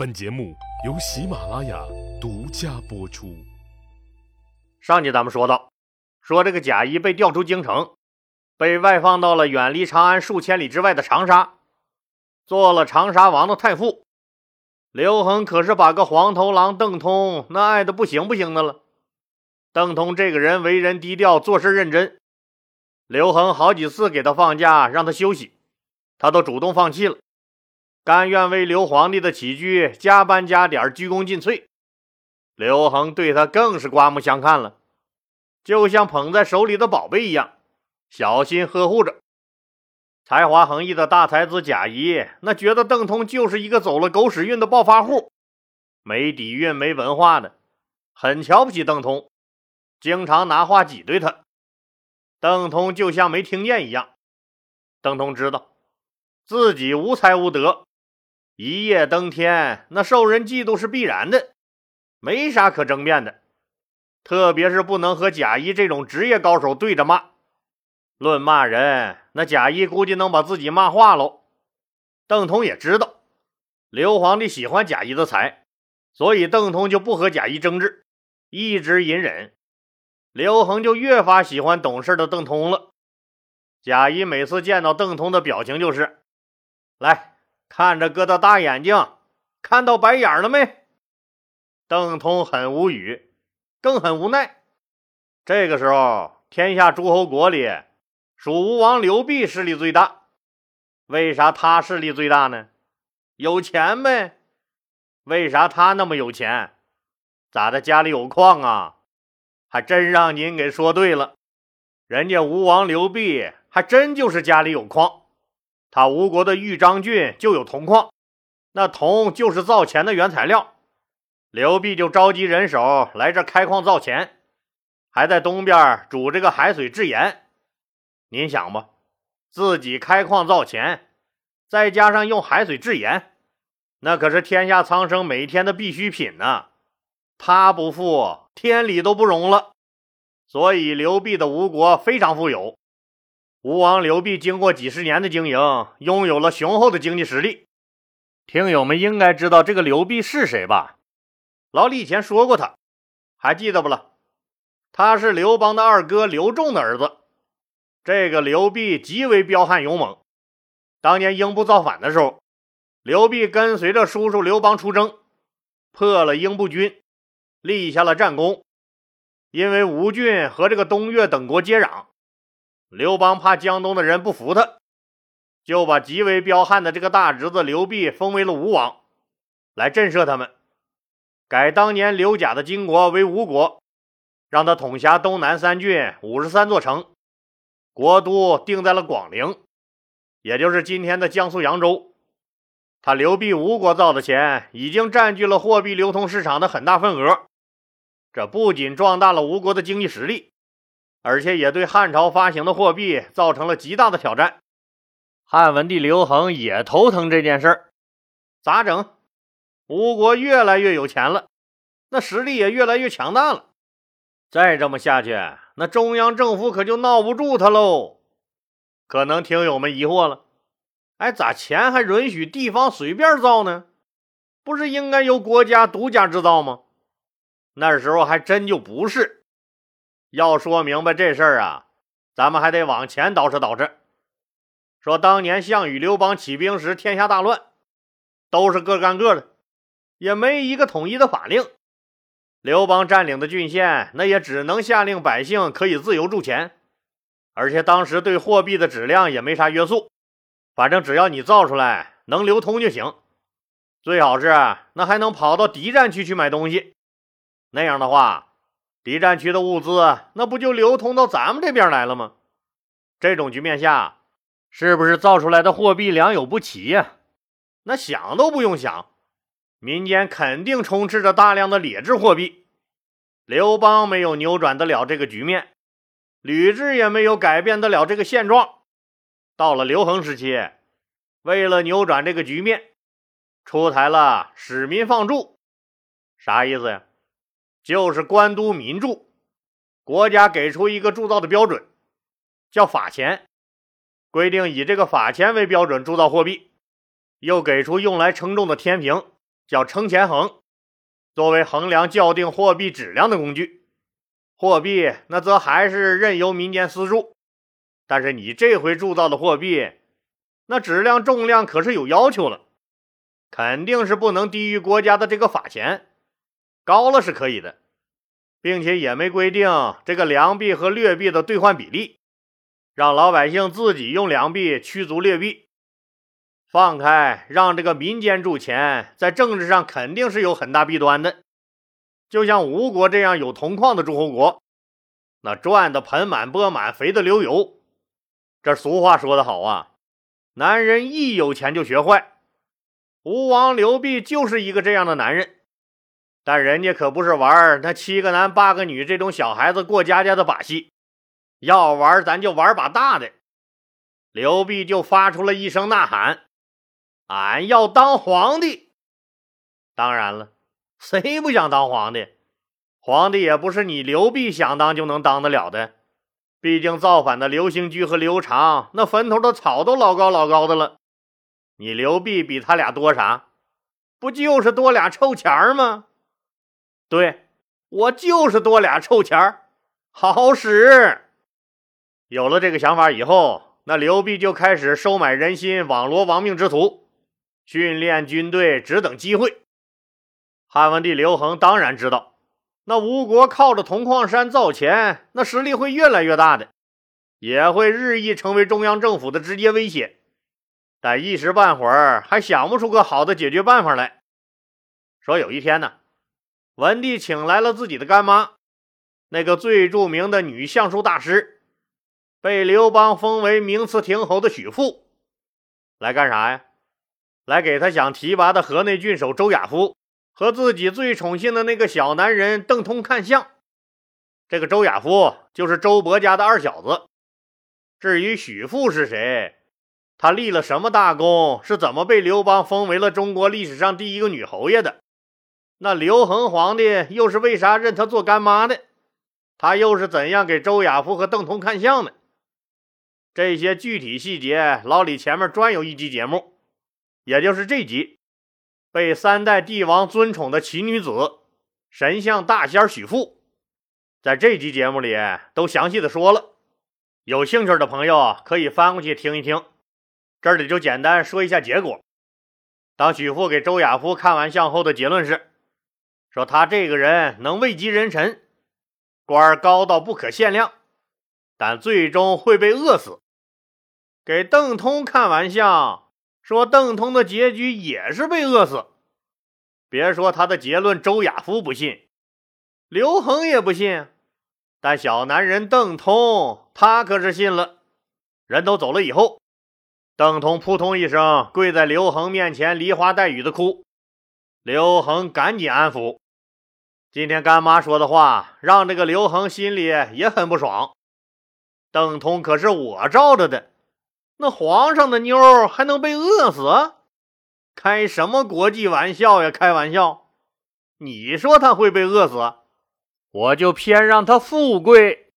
本节目由喜马拉雅独家播出。上集咱们说到，说这个贾谊被调出京城，被外放到了远离长安数千里之外的长沙，做了长沙王的太傅。刘恒可是把个黄头狼邓通那爱的不行不行的了。邓通这个人为人低调，做事认真。刘恒好几次给他放假，让他休息，他都主动放弃了。甘愿为刘皇帝的起居加班加点，鞠躬尽瘁。刘恒对他更是刮目相看了，就像捧在手里的宝贝一样，小心呵护着。才华横溢的大才子贾谊，那觉得邓通就是一个走了狗屎运的暴发户，没底蕴、没文化的，很瞧不起邓通，经常拿话挤兑他。邓通就像没听见一样。邓通知道自己无才无德。一夜登天，那受人嫉妒是必然的，没啥可争辩的。特别是不能和贾谊这种职业高手对着骂。论骂人，那贾谊估计能把自己骂化喽。邓通也知道刘皇帝喜欢贾谊的才，所以邓通就不和贾谊争执，一直隐忍。刘恒就越发喜欢懂事的邓通了。贾谊每次见到邓通的表情就是来。看着哥的大眼睛，看到白眼了没？邓通很无语，更很无奈。这个时候，天下诸侯国里，蜀吴王刘濞势力最大。为啥他势力最大呢？有钱呗。为啥他那么有钱？咋的？家里有矿啊？还真让您给说对了。人家吴王刘濞还真就是家里有矿。他吴国的豫章郡就有铜矿，那铜就是造钱的原材料。刘濞就召集人手来这开矿造钱，还在东边煮这个海水制盐。您想吧，自己开矿造钱，再加上用海水制盐，那可是天下苍生每天的必需品呢。他不富，天理都不容了。所以刘濞的吴国非常富有。吴王刘濞经过几十年的经营，拥有了雄厚的经济实力。听友们应该知道这个刘濞是谁吧？老李以前说过他，还记得不了？他是刘邦的二哥刘仲的儿子。这个刘濞极为彪悍勇猛。当年英布造反的时候，刘濞跟随着叔叔刘邦出征，破了英布军，立下了战功。因为吴郡和这个东越等国接壤。刘邦怕江东的人不服他，就把极为彪悍的这个大侄子刘濞封为了吴王，来震慑他们，改当年刘贾的金国为吴国，让他统辖东南三郡五十三座城，国都定在了广陵，也就是今天的江苏扬州。他刘濞吴国造的钱已经占据了货币流通市场的很大份额，这不仅壮大了吴国的经济实力。而且也对汉朝发行的货币造成了极大的挑战。汉文帝刘恒也头疼这件事儿，咋整？吴国越来越有钱了，那实力也越来越强大了。再这么下去，那中央政府可就闹不住他喽。可能听友们疑惑了，哎，咋钱还允许地方随便造呢？不是应该由国家独家制造吗？那时候还真就不是。要说明白这事儿啊，咱们还得往前倒饬倒饬。说当年项羽、刘邦起兵时，天下大乱，都是各干各的，也没一个统一的法令。刘邦占领的郡县，那也只能下令百姓可以自由铸钱，而且当时对货币的质量也没啥约束，反正只要你造出来能流通就行，最好是那还能跑到敌占区去买东西，那样的话。敌占区的物资，那不就流通到咱们这边来了吗？这种局面下，是不是造出来的货币良莠不齐呀？那想都不用想，民间肯定充斥着大量的劣质货币。刘邦没有扭转得了这个局面，吕雉也没有改变得了这个现状。到了刘恒时期，为了扭转这个局面，出台了“使民放铸”，啥意思呀？就是官督民铸，国家给出一个铸造的标准，叫法钱，规定以这个法钱为标准铸造货币，又给出用来称重的天平，叫称钱衡，作为衡量校定货币质量的工具。货币那则还是任由民间私铸，但是你这回铸造的货币，那质量重量可是有要求了，肯定是不能低于国家的这个法钱，高了是可以的，并且也没规定这个良币和劣币的兑换比例，让老百姓自己用良币驱逐劣币。放开，让这个民间铸钱，在政治上肯定是有很大弊端的。就像吴国这样有铜矿的诸侯国，那赚的盆满钵满，肥的流油。这俗话说得好啊，男人一有钱就学坏。吴王刘濞就是一个这样的男人，但人家可不是玩那七个男八个女这种小孩子过家家的把戏，要玩咱就玩把大的。刘濞就发出了一声呐喊。俺要当皇帝。当然了，谁不想当皇帝？皇帝也不是你刘濞想当就能当得了的。毕竟造反的刘兴居和刘长，那坟头的草都老高老高的了。你刘濞比他俩多啥？不就是多俩臭钱儿吗？对，我就是多俩臭钱儿，好使。有了这个想法以后，那刘濞就开始收买人心，网罗亡命之徒。训练军队，只等机会。汉文帝刘恒当然知道，那吴国靠着铜矿山造钱，那实力会越来越大的，也会日益成为中央政府的直接威胁。但一时半会儿还想不出个好的解决办法来。说有一天呢，文帝请来了自己的干妈，那个最著名的女相术大师，被刘邦封为名次亭侯的许父，来干啥呀？来给他想提拔的河内郡守周亚夫和自己最宠幸的那个小男人邓通看相。这个周亚夫就是周勃家的二小子。至于许父是谁，他立了什么大功，是怎么被刘邦封为了中国历史上第一个女侯爷的？那刘恒皇帝又是为啥认他做干妈的？他又是怎样给周亚夫和邓通看相的？这些具体细节，老李前面专有一集节目。也就是这集，被三代帝王尊宠的奇女子神像大仙许富，在这集节目里都详细的说了。有兴趣的朋友可以翻过去听一听。这里就简单说一下结果。当许父给周亚夫看完相后的结论是，说他这个人能位极人臣，官高到不可限量，但最终会被饿死。给邓通看完相。说邓通的结局也是被饿死。别说他的结论，周亚夫不信，刘恒也不信，但小男人邓通他可是信了。人都走了以后，邓通扑通一声跪在刘恒面前，梨花带雨的哭。刘恒赶紧安抚。今天干妈说的话，让这个刘恒心里也很不爽。邓通可是我罩着的。那皇上的妞还能被饿死？开什么国际玩笑呀！开玩笑！你说他会被饿死，我就偏让他富贵。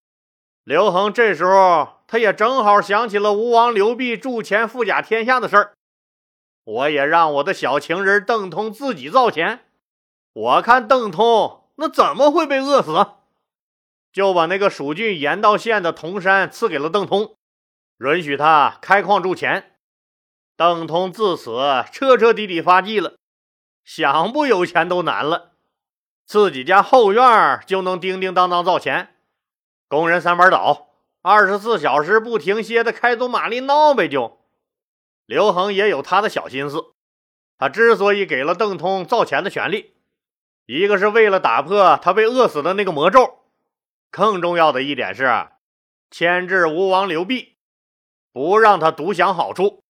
刘恒这时候他也正好想起了吴王刘濞铸钱富甲天下的事儿，我也让我的小情人邓通自己造钱。我看邓通那怎么会被饿死？就把那个蜀郡盐道县的铜山赐给了邓通。允许他开矿铸钱，邓通自此彻彻底底发迹了，想不有钱都难了。自己家后院就能叮叮当当造钱，工人三班倒，二十四小时不停歇的开足马力闹呗。就刘恒也有他的小心思，他之所以给了邓通造钱的权利，一个是为了打破他被饿死的那个魔咒，更重要的一点是牵制吴王刘濞。不让他独享好处，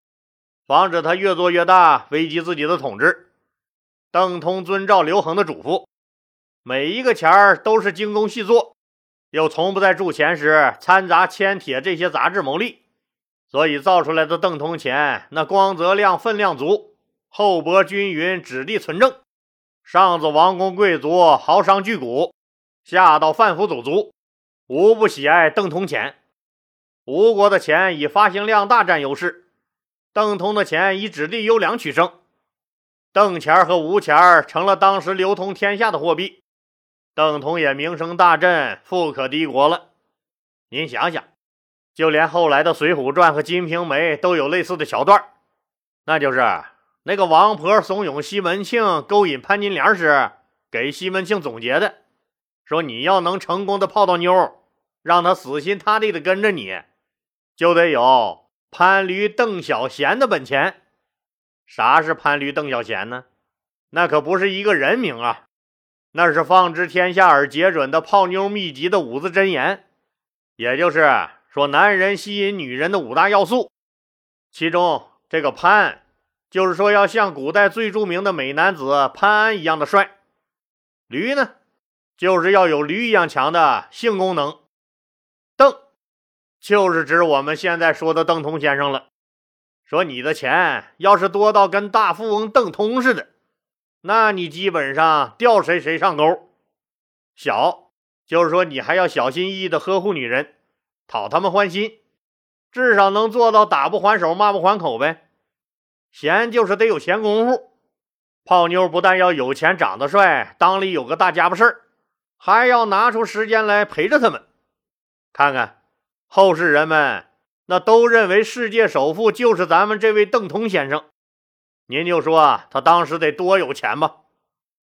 防止他越做越大，危及自己的统治。邓通遵照刘恒的嘱咐，每一个钱儿都是精工细作，又从不在铸钱时掺杂铅铁这些杂质牟利，所以造出来的邓通钱那光泽亮、分量足、厚薄均匀、质地纯正，上至王公贵族、豪商巨贾，下到贩夫走卒，无不喜爱邓通钱。吴国的钱以发行量大占优势，邓通的钱以质地优良取胜。邓钱和吴钱成了当时流通天下的货币，邓通也名声大振，富可敌国了。您想想，就连后来的《水浒传》和《金瓶梅》都有类似的桥段，那就是那个王婆怂恿西门庆勾引潘金莲时，给西门庆总结的，说你要能成功的泡到妞，让他死心塌地的跟着你，就得有潘驴邓小闲的本钱。啥是潘驴邓小闲呢？那可不是一个人名啊，那是放之天下而皆准的泡妞秘籍的五字真言，也就是说男人吸引女人的五大要素。其中这个潘，就是说要像古代最著名的美男子潘安一样的帅；驴呢，就是要有驴一样强的性功能；邓，就是指我们现在说的邓通先生了。说你的钱要是多到跟大富翁邓通似的，那你基本上钓谁谁上钩。小就是说你还要小心翼翼的呵护女人，讨他们欢心，至少能做到打不还手骂不还口呗。闲就是得有闲工夫，泡妞不但要有钱长得帅，当里有个大家伙事儿，还要拿出时间来陪着他们。看看后世人们。那都认为世界首富就是咱们这位邓通先生，您就说他当时得多有钱吧？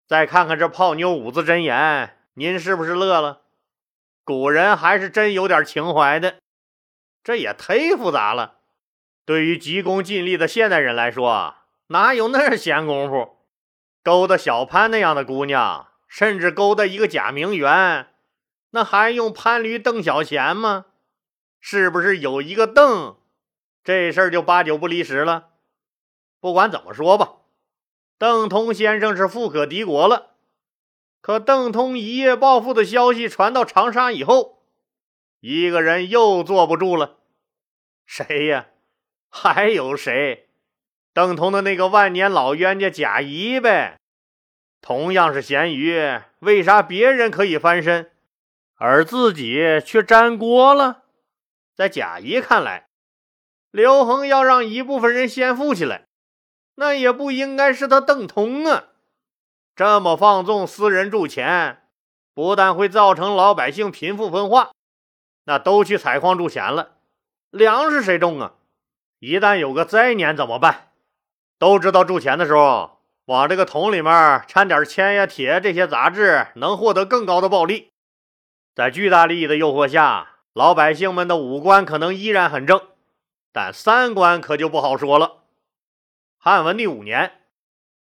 再看看这泡妞五字真言，您是不是乐了？古人还是真有点情怀的，这也忒复杂了。对于急功近利的现代人来说，哪有那闲工夫勾搭小潘那样的姑娘，甚至勾搭一个假名媛，那还用潘驴邓小闲吗？是不是有一个邓，这事儿就八九不离十了？不管怎么说吧，邓通先生是富可敌国了。可邓通一夜暴富的消息传到长沙以后，一个人又坐不住了。谁呀？还有谁？邓通的那个万年老冤家贾谊呗。同样是咸鱼，为啥别人可以翻身，而自己却粘锅了？在贾谊看来，刘恒要让一部分人先富起来，那也不应该是他邓通啊！这么放纵私人铸钱，不但会造成老百姓贫富分化，那都去采矿铸钱了，粮食谁种啊？一旦有个灾年怎么办？都知道铸钱的时候，往这个桶里面掺点铅呀、铁这些杂质，能获得更高的暴利。在巨大利益的诱惑下。老百姓们的五官可能依然很正，但三观可就不好说了。汉文帝五年，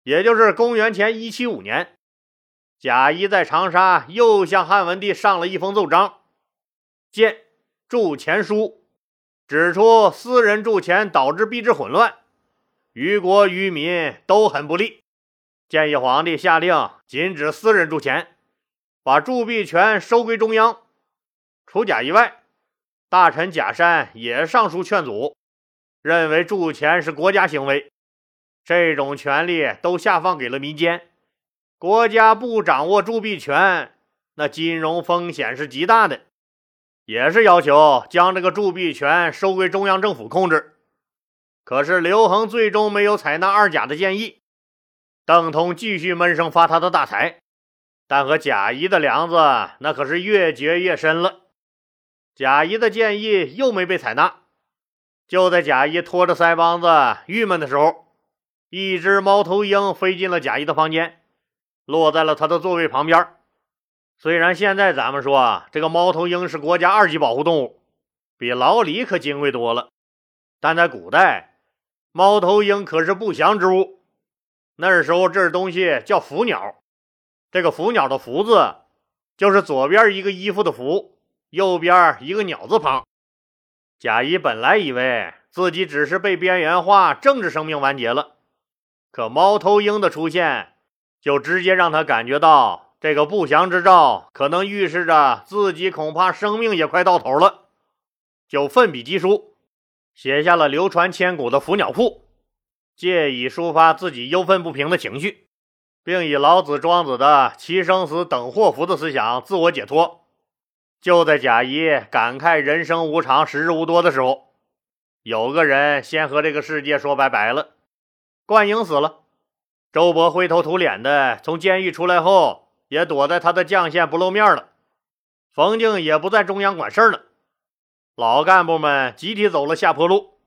也就是公元前一七五年，贾谊在长沙又向汉文帝上了一封奏章，见铸钱书，指出私人铸钱导致币制混乱，于国于民都很不利，建议皇帝下令禁止私人铸钱，把铸币权收归中央。除贾谊外。大臣贾山也上书劝阻，认为铸钱是国家行为，这种权利都下放给了民间，国家不掌握铸币权，那金融风险是极大的，也是要求将这个铸币权收归中央政府控制。可是刘恒最终没有采纳二甲的建议，邓通继续闷声发他的大财，但和贾谊的梁子那可是越结越深了。贾谊的建议又没被采纳。就在贾谊拖着腮帮子郁闷的时候，一只猫头鹰飞进了贾谊的房间，落在了他的座位旁边。虽然现在咱们说啊这个猫头鹰是国家二级保护动物，比老李可金贵多了，但在古代，猫头鹰可是不祥之物。那时候这东西叫伏鸟，这个伏鸟的“伏”字，就是左边一个衣服的“服”。右边一个鸟字旁，贾谊本来以为自己只是被边缘化，政治生命完结了，可猫头鹰的出现，就直接让他感觉到这个不祥之兆，可能预示着自己恐怕生命也快到头了，就奋笔疾书，写下了流传千古的《伏鸟赋》，借以抒发自己忧愤不平的情绪，并以老子、庄子的“其生死等祸福”的思想自我解脱。就在贾谊感慨人生无常、时日无多的时候，有个人先和这个世界说拜拜了。灌婴死了，周勃灰头土脸的从监狱出来后，也躲在他的将线不露面了。冯静也不在中央管事了，老干部们集体走了下坡路。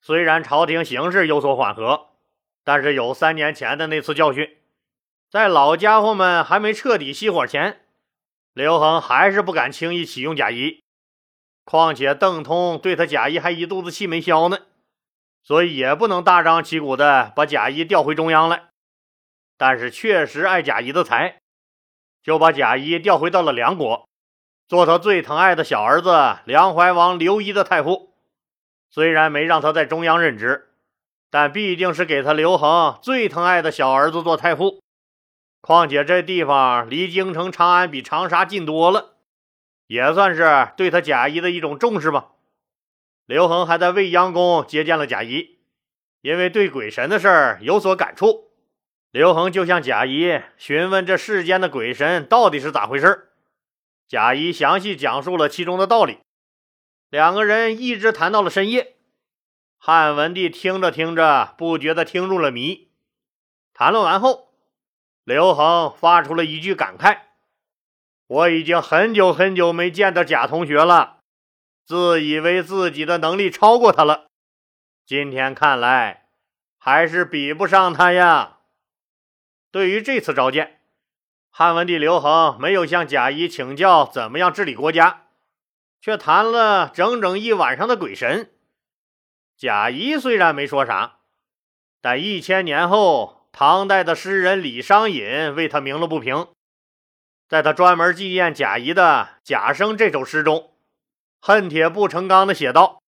虽然朝廷形势有所缓和，但是有三年前的那次教训，在老家伙们还没彻底熄火前，刘恒还是不敢轻易启用贾谊。况且邓通对他贾谊还一肚子气没消呢。所以也不能大张旗鼓的把贾谊调回中央来，但是确实爱贾谊的才，就把贾谊调回到了梁国，做他最疼爱的小儿子梁怀王刘仪的太傅。虽然没让他在中央任职，但毕竟是给他刘恒最疼爱的小儿子做太傅。况且这地方离京城长安比长沙近多了，也算是对他贾谊的一种重视吧。刘恒还在未央宫接见了贾谊，因为对鬼神的事儿有所感触，刘恒就向贾谊询问这世间的鬼神到底是咋回事贾谊详细讲述了其中的道理，两个人一直谈到了深夜。汉文帝听着听着，不觉得听入了迷。谈论完后，刘恒发出了一句感慨：“我已经很久很久没见到贾同学了。”自以为自己的能力超过他了，今天看来还是比不上他呀。对于这次召见，汉文帝刘恒没有向贾谊请教怎么样治理国家，却谈了整整一晚上的鬼神。贾谊虽然没说啥，但一千年后，唐代的诗人李商隐为他鸣了不平，在他专门纪念贾谊的《贾生》这首诗中。恨铁不成钢的写道：“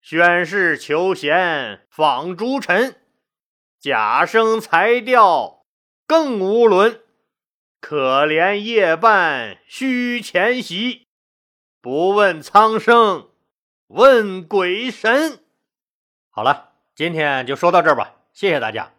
宣誓求贤访诸臣，假生才调更无伦。可怜夜半虚前席，不问苍生问鬼神。”好了，今天就说到这儿吧，谢谢大家。